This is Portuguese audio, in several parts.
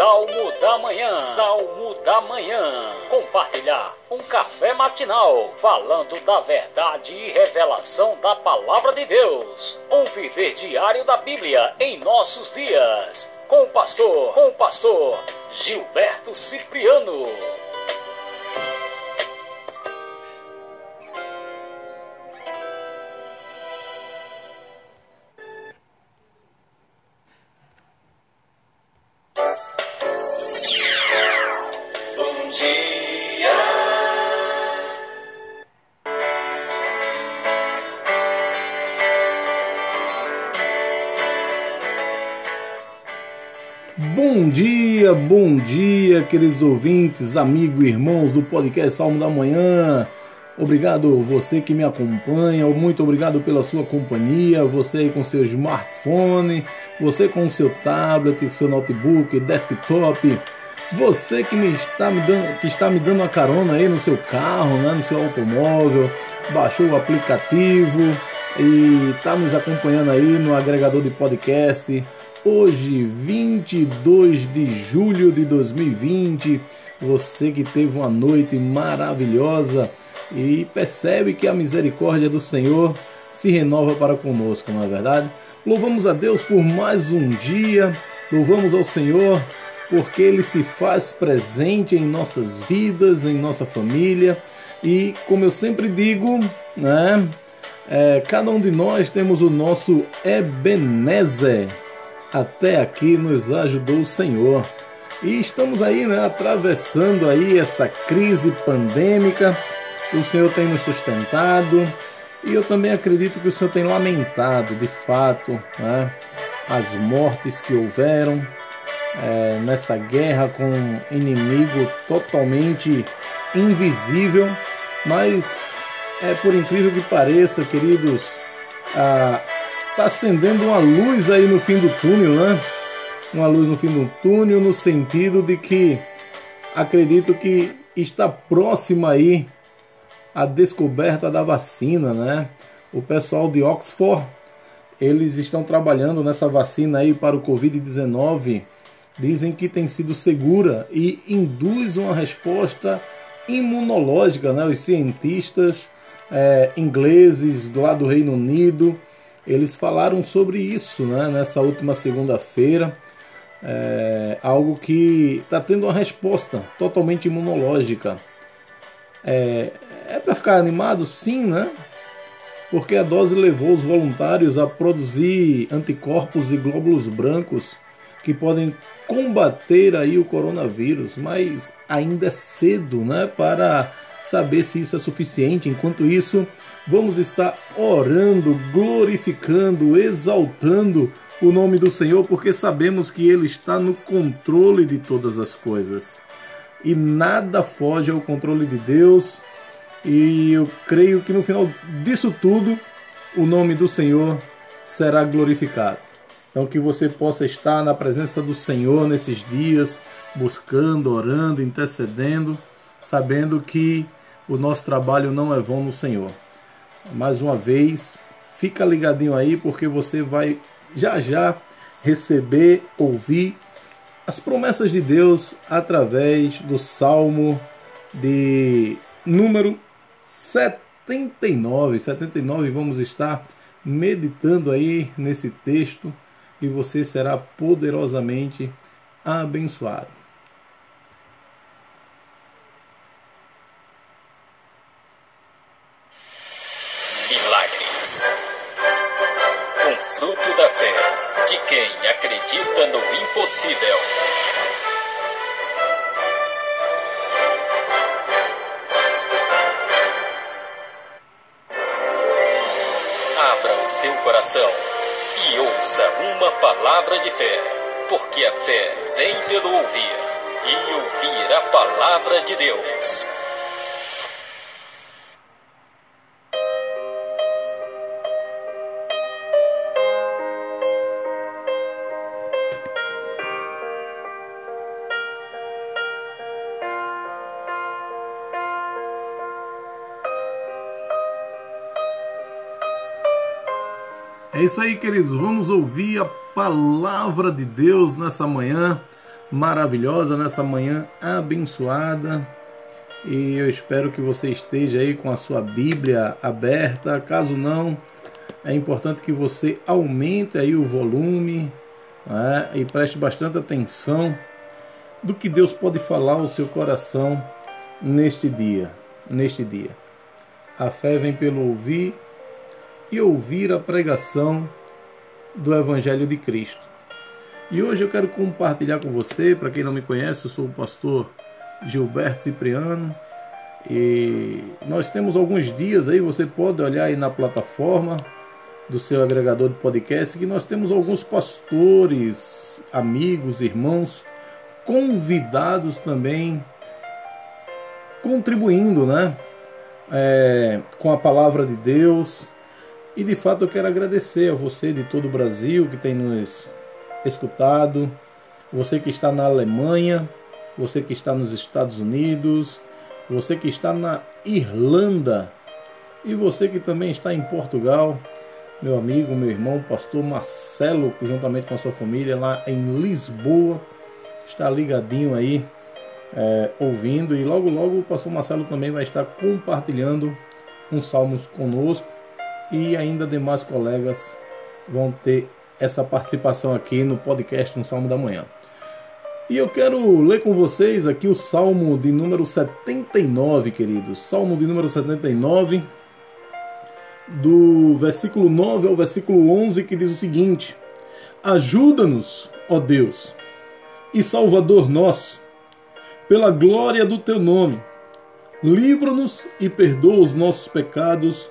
Salmo da Manhã. Salmo da Manhã. Compartilhar um café matinal falando da verdade e revelação da palavra de Deus. Um viver diário da Bíblia em nossos dias. Com o pastor, com o pastor Gilberto Cipriano. Bom dia, bom dia, queridos ouvintes, amigos irmãos do podcast Salmo da Manhã. Obrigado você que me acompanha, muito obrigado pela sua companhia, você aí com seu smartphone, você com seu tablet, seu notebook, desktop, você que me está me dando, que está me dando uma carona aí no seu carro, né, no seu automóvel, baixou o aplicativo e está nos acompanhando aí no agregador de podcast Hoje, 22 de julho de 2020, você que teve uma noite maravilhosa e percebe que a misericórdia do Senhor se renova para conosco, não é verdade? Louvamos a Deus por mais um dia, louvamos ao Senhor porque Ele se faz presente em nossas vidas, em nossa família e, como eu sempre digo, né? É, cada um de nós temos o nosso Ebenezer até aqui nos ajudou o Senhor. E estamos aí, né, atravessando aí essa crise pandêmica. O Senhor tem nos sustentado e eu também acredito que o Senhor tem lamentado, de fato, né, as mortes que houveram é, nessa guerra com um inimigo totalmente invisível, mas é por incrível que pareça, queridos, a, está acendendo uma luz aí no fim do túnel, né? Uma luz no fim do túnel, no sentido de que acredito que está próxima aí a descoberta da vacina, né? O pessoal de Oxford, eles estão trabalhando nessa vacina aí para o Covid-19. Dizem que tem sido segura e induz uma resposta imunológica, né? Os cientistas é, ingleses lá do Reino Unido eles falaram sobre isso né, nessa última segunda-feira. É, algo que está tendo uma resposta totalmente imunológica. É, é para ficar animado, sim, né? Porque a dose levou os voluntários a produzir anticorpos e glóbulos brancos que podem combater aí o coronavírus, mas ainda é cedo, né, para saber se isso é suficiente. Enquanto isso, vamos estar orando, glorificando, exaltando o nome do Senhor, porque sabemos que Ele está no controle de todas as coisas. E nada foge ao controle de Deus. E eu creio que no final disso tudo, o nome do Senhor será glorificado. Então que você possa estar na presença do Senhor nesses dias, buscando, orando, intercedendo, sabendo que o nosso trabalho não é vão no Senhor. Mais uma vez, fica ligadinho aí porque você vai já já receber, ouvir as promessas de Deus através do Salmo de número 79. 79 vamos estar meditando aí nesse texto e você será poderosamente abençoado. Acredita no impossível. Abra o seu coração e ouça uma palavra de fé, porque a fé vem pelo ouvir e ouvir a palavra de Deus. É isso aí, queridos. Vamos ouvir a palavra de Deus nessa manhã. maravilhosa, nessa manhã abençoada. E eu espero que você esteja aí com a sua Bíblia aberta. Caso não, é importante que você aumente aí o volume né, e preste bastante atenção do que Deus pode falar ao seu coração neste dia, neste dia. A fé vem pelo ouvir e ouvir a pregação do Evangelho de Cristo. E hoje eu quero compartilhar com você, para quem não me conhece, eu sou o pastor Gilberto Cipriano. E nós temos alguns dias aí, você pode olhar aí na plataforma do seu agregador de podcast, que nós temos alguns pastores, amigos, irmãos, convidados também, contribuindo, né? É, com a palavra de Deus. E de fato eu quero agradecer a você de todo o Brasil que tem nos escutado, você que está na Alemanha, você que está nos Estados Unidos, você que está na Irlanda e você que também está em Portugal, meu amigo, meu irmão, pastor Marcelo, juntamente com a sua família lá em Lisboa, está ligadinho aí, é, ouvindo. E logo logo o pastor Marcelo também vai estar compartilhando uns salmos conosco e ainda demais colegas vão ter essa participação aqui no podcast No Salmo da Manhã. E eu quero ler com vocês aqui o Salmo de número 79, queridos. Salmo de número 79, do versículo 9 ao versículo 11, que diz o seguinte: Ajuda-nos, ó Deus, e Salvador nosso, pela glória do teu nome. Livra-nos e perdoa os nossos pecados,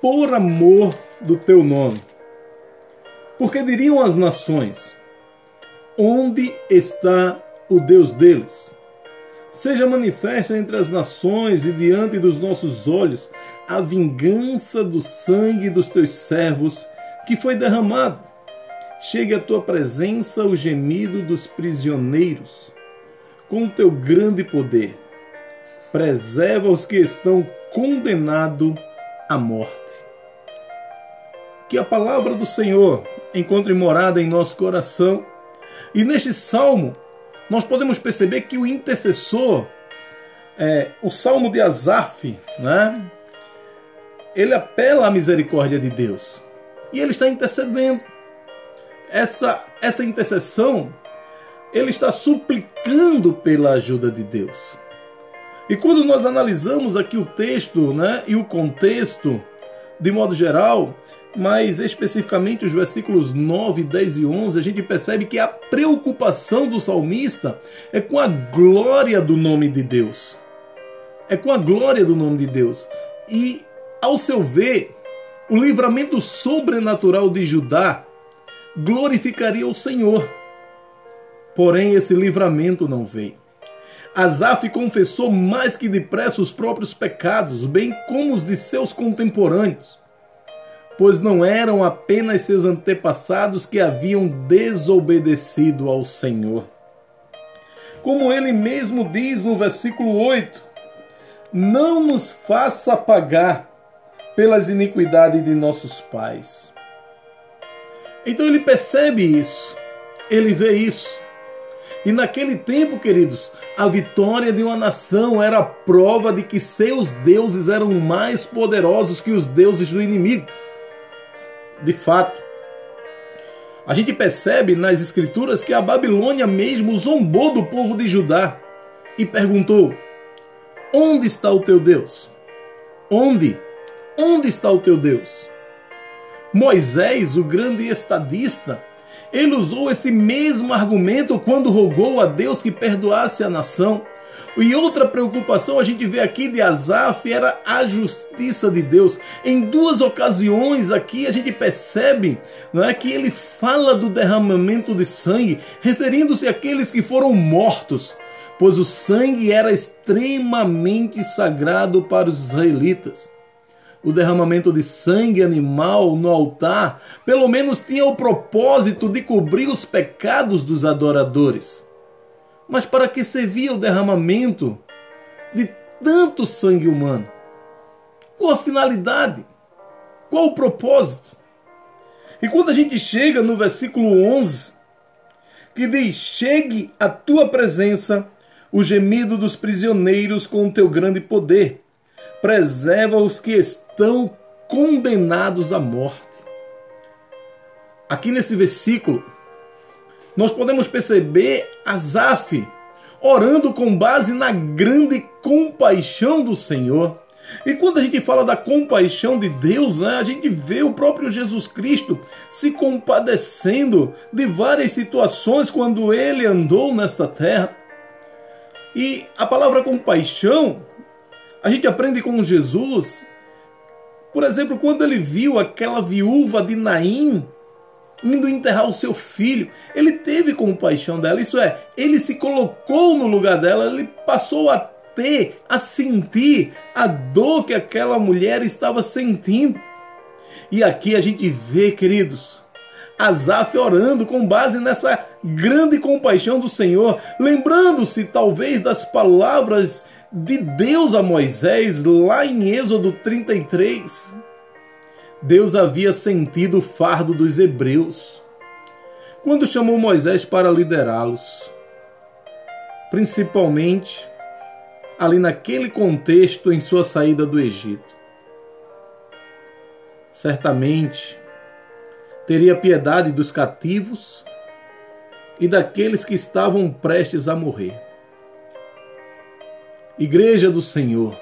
por amor do teu nome. Porque diriam as nações: Onde está o Deus deles? Seja manifesta entre as nações e diante dos nossos olhos a vingança do sangue dos teus servos que foi derramado. Chegue à tua presença o gemido dos prisioneiros. Com o teu grande poder, preserva os que estão condenados à morte. Que a palavra do Senhor encontre morada em nosso coração. E neste salmo, nós podemos perceber que o intercessor, é, o salmo de Asaf, né, ele apela à misericórdia de Deus. E ele está intercedendo. Essa, essa intercessão, ele está suplicando pela ajuda de Deus. E quando nós analisamos aqui o texto né, e o contexto, de modo geral, mas especificamente os versículos 9, 10 e 11, a gente percebe que a preocupação do salmista é com a glória do nome de Deus. É com a glória do nome de Deus. E, ao seu ver, o livramento sobrenatural de Judá glorificaria o Senhor. Porém, esse livramento não veio. Asaf confessou mais que depressa os próprios pecados, bem como os de seus contemporâneos pois não eram apenas seus antepassados que haviam desobedecido ao Senhor. Como ele mesmo diz no versículo 8: Não nos faça pagar pelas iniquidades de nossos pais. Então ele percebe isso, ele vê isso. E naquele tempo, queridos, a vitória de uma nação era prova de que seus deuses eram mais poderosos que os deuses do inimigo de fato. A gente percebe nas escrituras que a Babilônia mesmo zombou do povo de Judá e perguntou: Onde está o teu Deus? Onde? Onde está o teu Deus? Moisés, o grande estadista, ele usou esse mesmo argumento quando rogou a Deus que perdoasse a nação e outra preocupação a gente vê aqui de Asaf era a justiça de Deus. Em duas ocasiões aqui a gente percebe não é, que ele fala do derramamento de sangue, referindo-se àqueles que foram mortos, pois o sangue era extremamente sagrado para os israelitas o derramamento de sangue animal no altar, pelo menos tinha o propósito de cobrir os pecados dos adoradores. Mas para que servia o derramamento de tanto sangue humano? Qual a finalidade? Qual o propósito? E quando a gente chega no versículo 11, que diz: Chegue à tua presença o gemido dos prisioneiros com o teu grande poder. Preserva os que estão condenados à morte. Aqui nesse versículo, nós podemos perceber Asaf orando com base na grande compaixão do Senhor. E quando a gente fala da compaixão de Deus, né, a gente vê o próprio Jesus Cristo se compadecendo de várias situações quando ele andou nesta terra. E a palavra compaixão, a gente aprende com Jesus. Por exemplo, quando ele viu aquela viúva de Naim indo enterrar o seu filho, ele teve compaixão dela. Isso é, ele se colocou no lugar dela, ele passou a ter, a sentir a dor que aquela mulher estava sentindo. E aqui a gente vê, queridos, Asaf orando com base nessa grande compaixão do Senhor, lembrando-se talvez das palavras de Deus a Moisés lá em Êxodo 33. Deus havia sentido o fardo dos hebreus quando chamou Moisés para liderá-los, principalmente ali naquele contexto em sua saída do Egito. Certamente teria piedade dos cativos e daqueles que estavam prestes a morrer. Igreja do Senhor,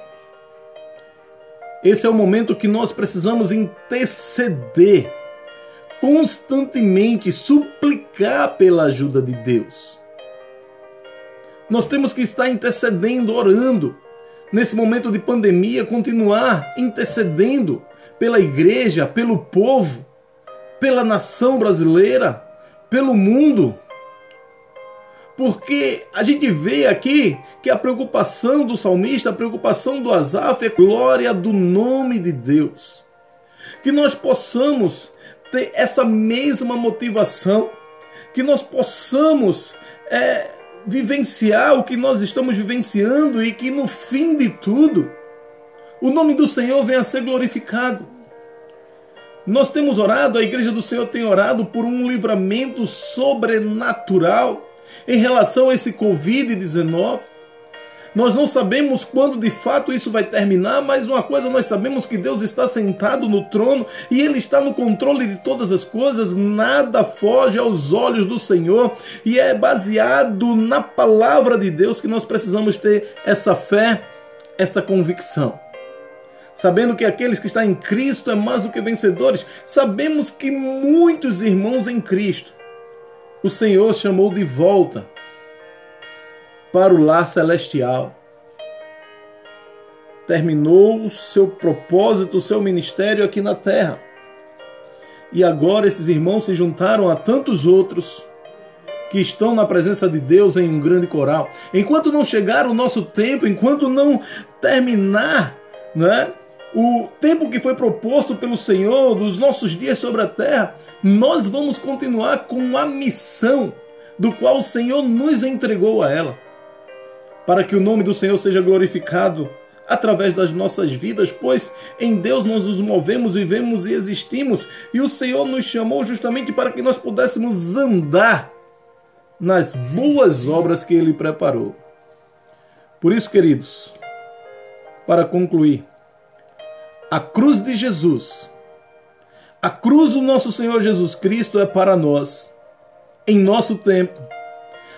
esse é o momento que nós precisamos interceder constantemente, suplicar pela ajuda de Deus. Nós temos que estar intercedendo, orando. Nesse momento de pandemia, continuar intercedendo pela igreja, pelo povo, pela nação brasileira, pelo mundo. Porque a gente vê aqui que a preocupação do salmista, a preocupação do Asaf é glória do nome de Deus. Que nós possamos ter essa mesma motivação, que nós possamos é, vivenciar o que nós estamos vivenciando e que no fim de tudo o nome do Senhor venha a ser glorificado. Nós temos orado, a igreja do Senhor tem orado por um livramento sobrenatural em relação a esse Covid-19. Nós não sabemos quando de fato isso vai terminar, mas uma coisa nós sabemos que Deus está sentado no trono e Ele está no controle de todas as coisas, nada foge aos olhos do Senhor e é baseado na palavra de Deus que nós precisamos ter essa fé, esta convicção. Sabendo que aqueles que estão em Cristo é mais do que vencedores, sabemos que muitos irmãos em Cristo o Senhor chamou de volta para o lar celestial. Terminou o seu propósito, o seu ministério aqui na terra. E agora esses irmãos se juntaram a tantos outros que estão na presença de Deus em um grande coral. Enquanto não chegar o nosso tempo, enquanto não terminar, né, o tempo que foi proposto pelo Senhor dos nossos dias sobre a terra, nós vamos continuar com a missão do qual o Senhor nos entregou a ela para que o nome do Senhor seja glorificado através das nossas vidas, pois em Deus nós nos movemos, vivemos e existimos, e o Senhor nos chamou justamente para que nós pudéssemos andar nas boas obras que ele preparou. Por isso, queridos, para concluir, a cruz de Jesus, a cruz do nosso Senhor Jesus Cristo é para nós, em nosso tempo,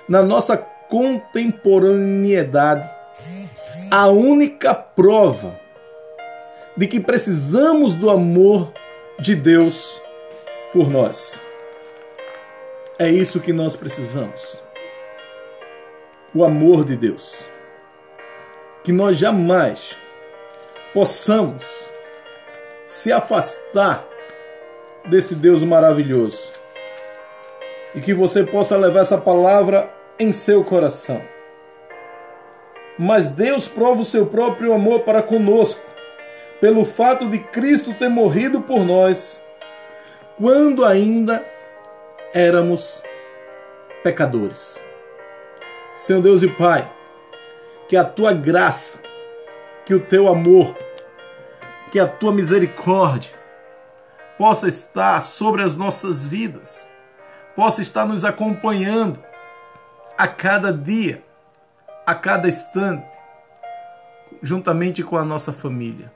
na nossa contemporaneidade, a única prova de que precisamos do amor de Deus por nós. É isso que nós precisamos. O amor de Deus. Que nós jamais possamos se afastar desse Deus maravilhoso. E que você possa levar essa palavra em seu coração. Mas Deus prova o seu próprio amor para conosco, pelo fato de Cristo ter morrido por nós, quando ainda éramos pecadores. Senhor Deus e Pai, que a tua graça, que o teu amor, que a tua misericórdia possa estar sobre as nossas vidas possa estar nos acompanhando a cada dia, a cada instante, juntamente com a nossa família.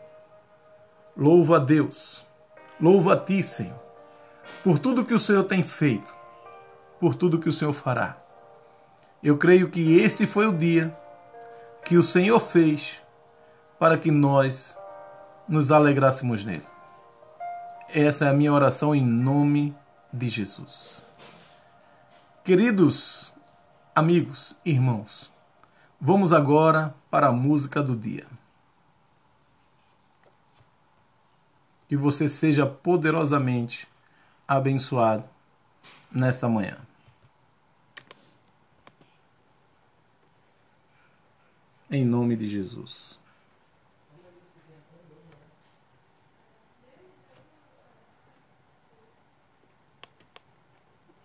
Louvo a Deus, louvo a Ti, Senhor, por tudo que o Senhor tem feito, por tudo que o Senhor fará. Eu creio que este foi o dia que o Senhor fez para que nós nos alegrássemos nele. Essa é a minha oração em nome de Jesus. Queridos amigos, irmãos, vamos agora para a música do dia. Que você seja poderosamente abençoado nesta manhã. Em nome de Jesus.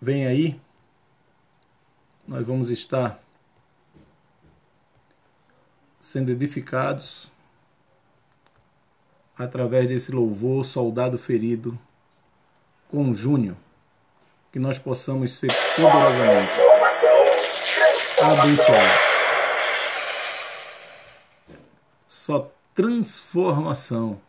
Vem aí, nós vamos estar sendo edificados através desse louvor Soldado Ferido com Júnior, que nós possamos ser poderosamente abençoados. Só transformação.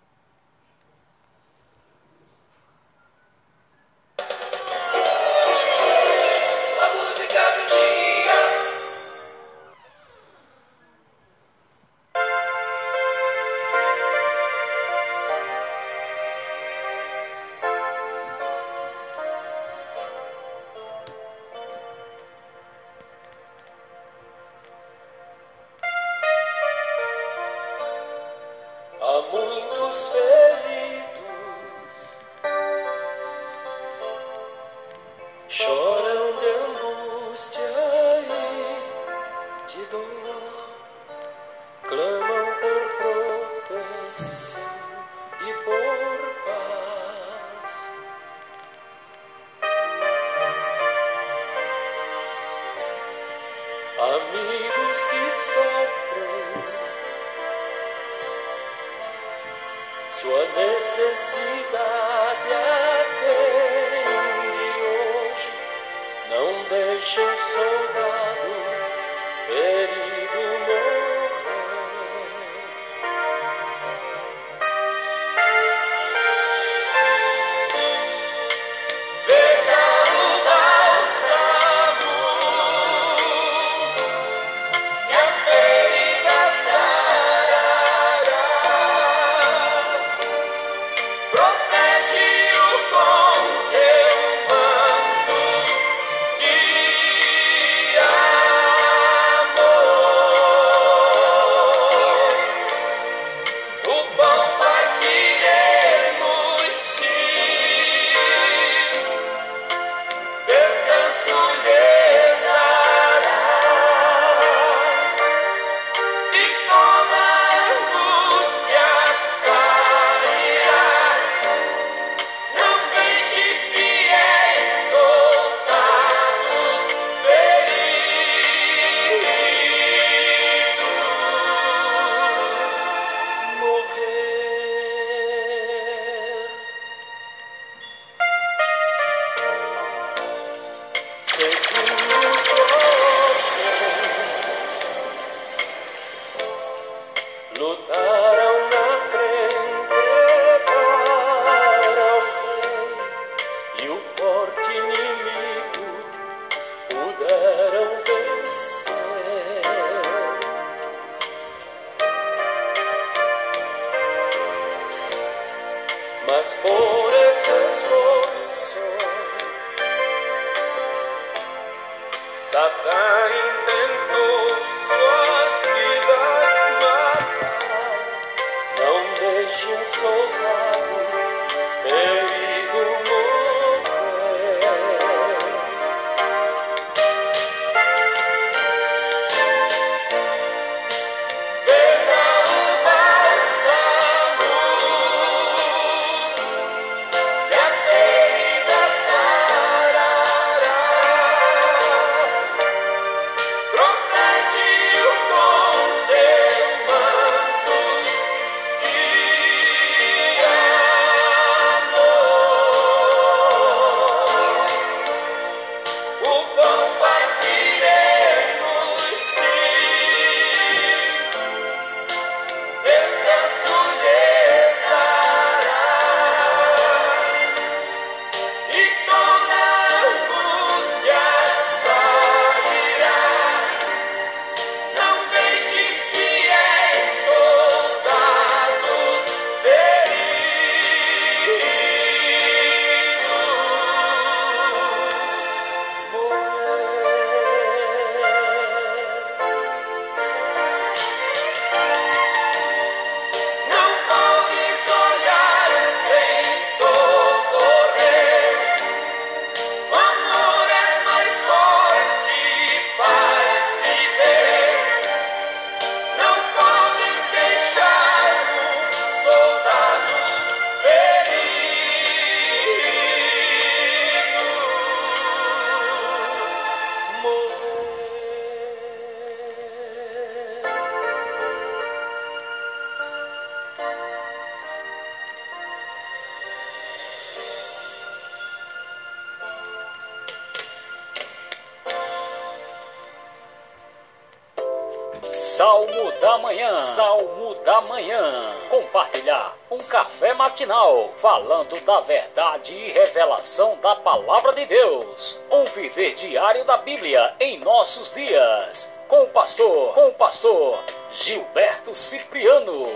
Da Manhã. Salmo da Manhã. Compartilhar um café matinal falando da verdade e revelação da palavra de Deus. Um viver diário da Bíblia em nossos dias. Com o pastor, com o pastor Gilberto Cipriano.